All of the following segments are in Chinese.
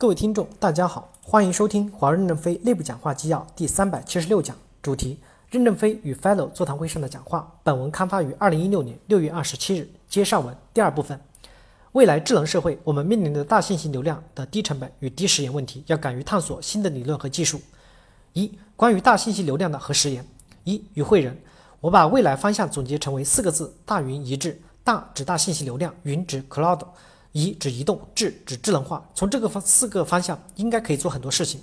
各位听众，大家好，欢迎收听华为任正非内部讲话纪要第三百七十六讲，主题：任正非与 Fellow 座谈会上的讲话。本文刊发于二零一六年六月二十七日。接上文第二部分，未来智能社会，我们面临的大信息流量的低成本与低时延问题，要敢于探索新的理论和技术。一、关于大信息流量的和时延。一、与会人，我把未来方向总结成为四个字：大云一致。大指大信息流量，云指 Cloud。移指移动，智指智能化。从这个方四个方向，应该可以做很多事情。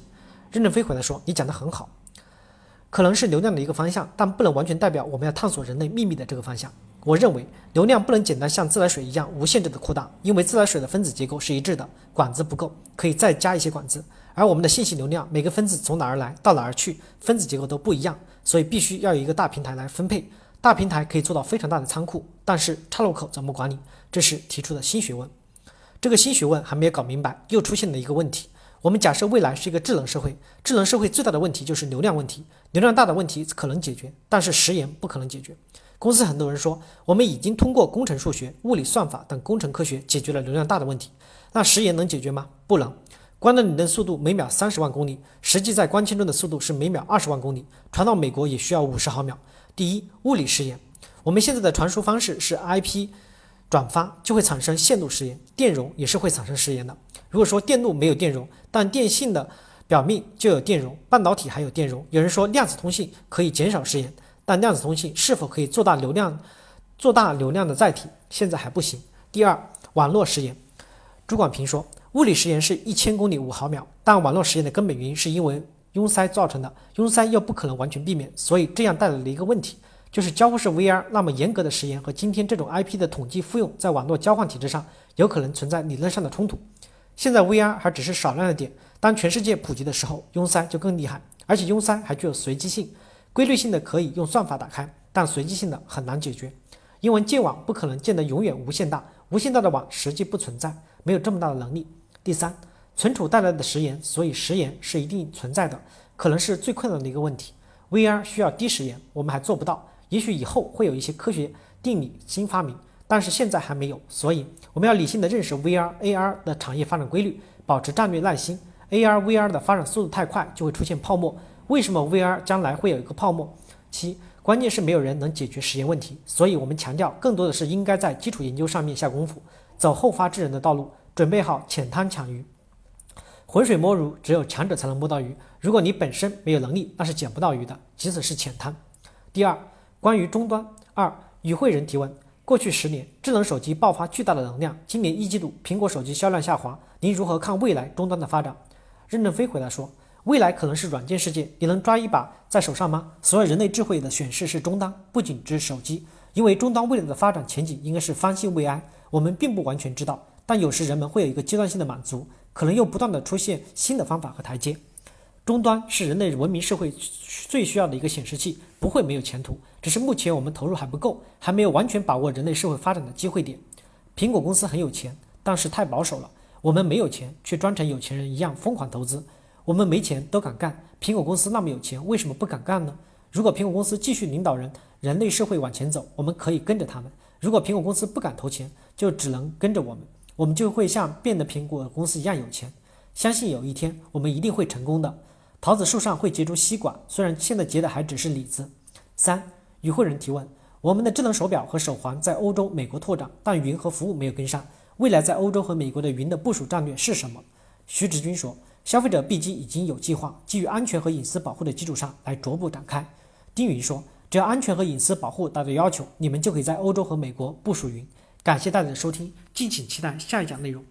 任正非回来说：“你讲得很好，可能是流量的一个方向，但不能完全代表我们要探索人类秘密的这个方向。我认为流量不能简单像自来水一样无限制的扩大，因为自来水的分子结构是一致的，管子不够，可以再加一些管子。而我们的信息流量，每个分子从哪儿来，到哪儿去，分子结构都不一样，所以必须要有一个大平台来分配。大平台可以做到非常大的仓库，但是岔路口怎么管理，这是提出的新学问。”这个新学问还没有搞明白，又出现了一个问题。我们假设未来是一个智能社会，智能社会最大的问题就是流量问题。流量大的问题可能解决，但是时延不可能解决。公司很多人说，我们已经通过工程数学、物理算法等工程科学解决了流量大的问题。那时延能解决吗？不能。光的理论速度每秒三十万公里，实际在光纤中的速度是每秒二十万公里，传到美国也需要五十毫秒。第一，物理时延。我们现在的传输方式是 IP。转发就会产生线路时延，电容也是会产生时延的。如果说电路没有电容，但电信的表面就有电容，半导体还有电容。有人说量子通信可以减少时延，但量子通信是否可以做大流量、做大流量的载体，现在还不行。第二，网络时延。朱广平说，物理时延是一千公里五毫秒，但网络时延的根本原因是因为拥塞造成的，拥塞又不可能完全避免，所以这样带来了一个问题。就是交互式 VR 那么严格的时延和今天这种 IP 的统计复用在网络交换体制上有可能存在理论上的冲突。现在 VR 还只是少量的点，当全世界普及的时候，拥塞就更厉害，而且拥塞还具有随机性，规律性的可以用算法打开，但随机性的很难解决，因为建网不可能建得永远无限大，无限大的网实际不存在，没有这么大的能力。第三，存储带来的时延，所以时延是一定存在的，可能是最困难的一个问题。VR 需要低时延，我们还做不到。也许以后会有一些科学定理新发明，但是现在还没有，所以我们要理性的认识 VR、AR 的产业发展规律，保持战略耐心。AR、VR 的发展速度太快，就会出现泡沫。为什么 VR 将来会有一个泡沫？七，关键是没有人能解决实验问题，所以我们强调更多的是应该在基础研究上面下功夫，走后发制人的道路，准备好浅滩抢鱼。浑水摸鱼，只有强者才能摸到鱼。如果你本身没有能力，那是捡不到鱼的，即使是浅滩。第二。关于终端二，与会人提问：过去十年，智能手机爆发巨大的能量，今年一季度苹果手机销量下滑，您如何看未来终端的发展？任正非回答说：未来可能是软件世界，你能抓一把在手上吗？所有人类智慧的显示是终端，不仅指手机，因为终端未来的发展前景应该是方兴未艾，我们并不完全知道，但有时人们会有一个阶段性的满足，可能又不断的出现新的方法和台阶。终端是人类文明社会最需要的一个显示器，不会没有前途。只是目前我们投入还不够，还没有完全把握人类社会发展的机会点。苹果公司很有钱，但是太保守了。我们没有钱，却装成有钱人一样疯狂投资。我们没钱都敢干，苹果公司那么有钱，为什么不敢干呢？如果苹果公司继续领导人人类社会往前走，我们可以跟着他们；如果苹果公司不敢投钱，就只能跟着我们，我们就会像变得苹果公司一样有钱。相信有一天我们一定会成功的。桃子树上会结出西瓜，虽然现在结的还只是李子。三与会人提问：我们的智能手表和手环在欧洲、美国拓展，但云和服务没有跟上。未来在欧洲和美国的云的部署战略是什么？徐志军说：消费者 B 机已经有计划，基于安全和隐私保护的基础上来逐步展开。丁云说：只要安全和隐私保护达到要求，你们就可以在欧洲和美国部署云。感谢大家的收听，敬请期待下一讲内容。